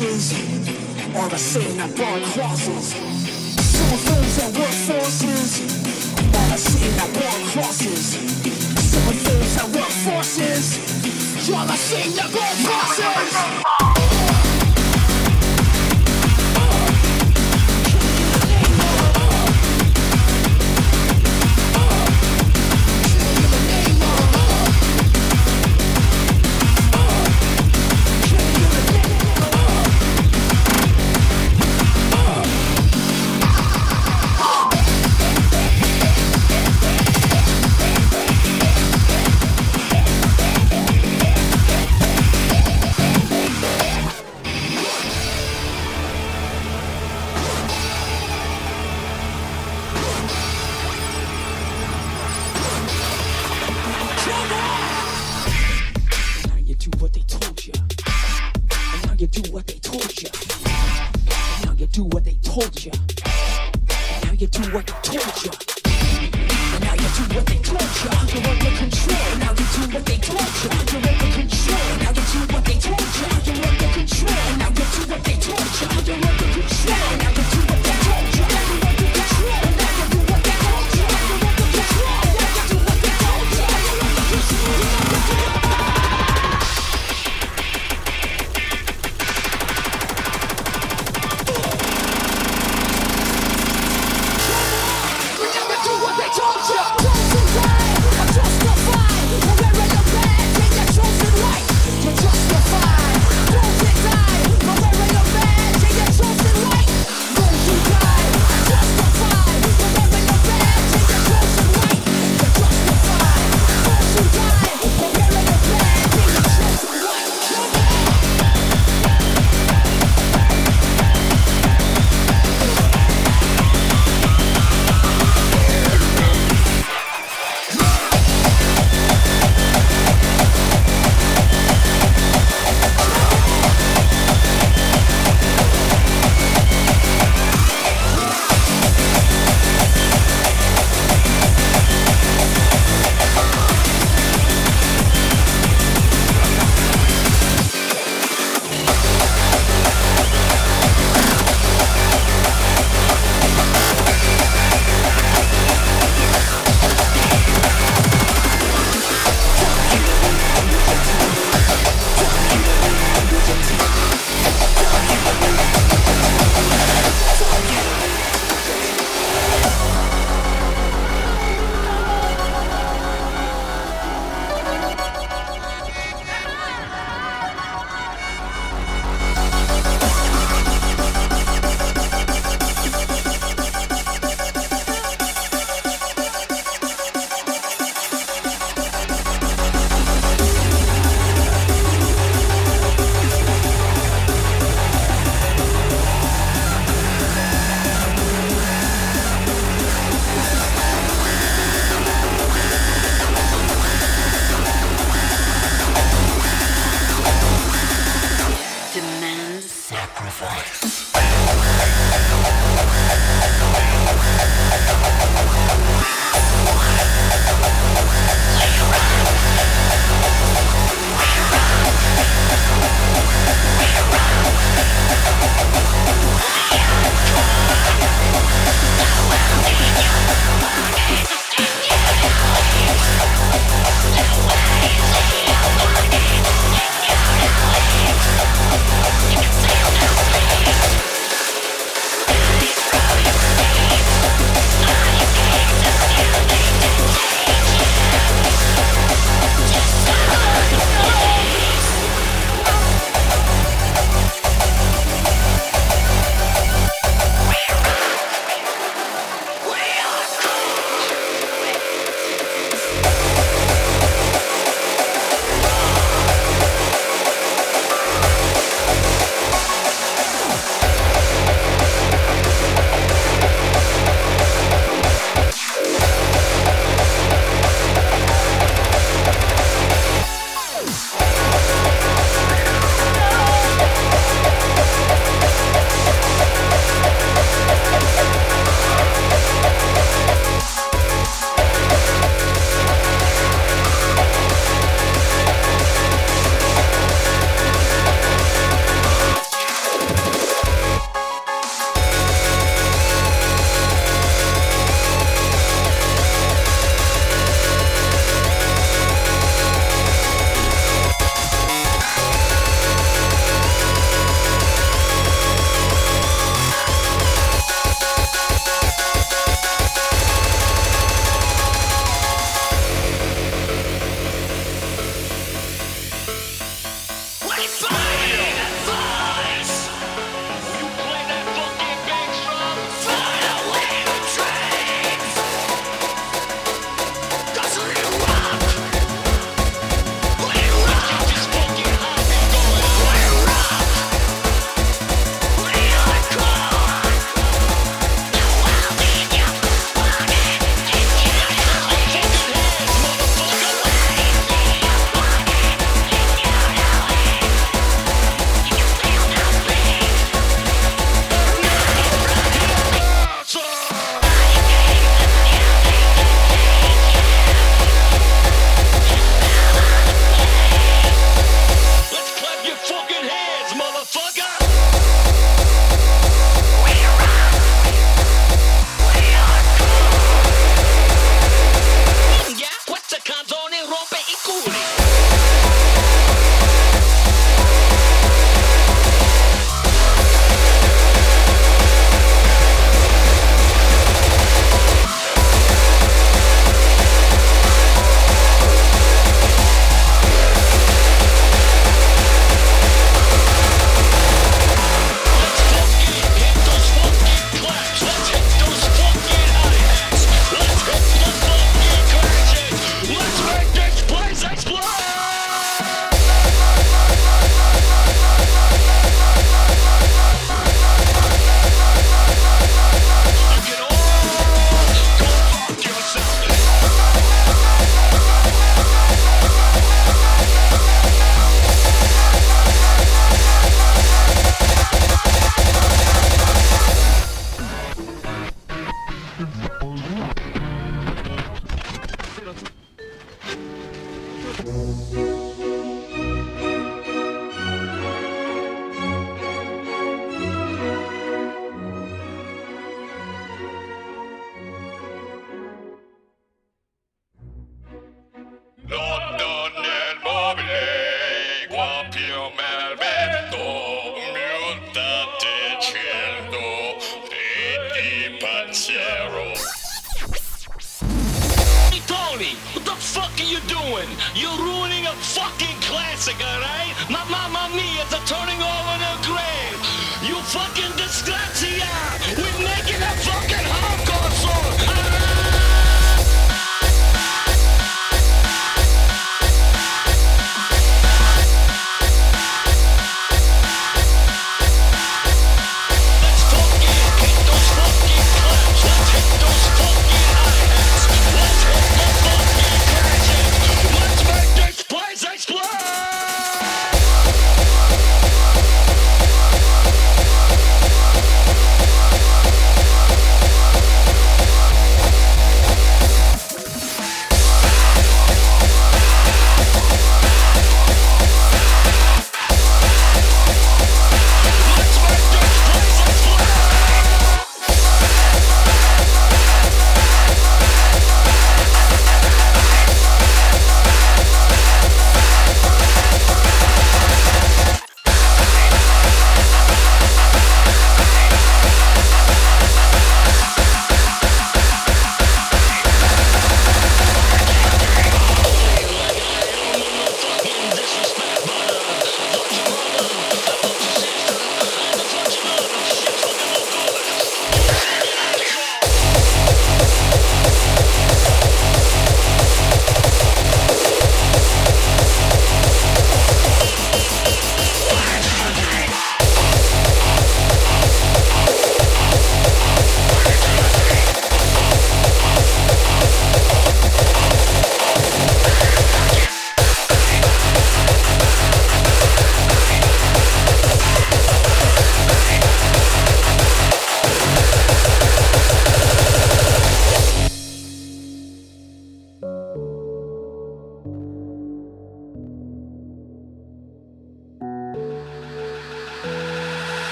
Wherever you're at, take that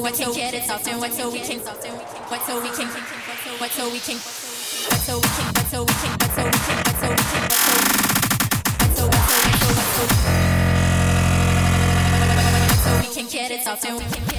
so we can get it often, what so we can, what so we can, what so we can, what so we can, what so we can, what so we can, what so we can, what so we can. So we can get it often, we can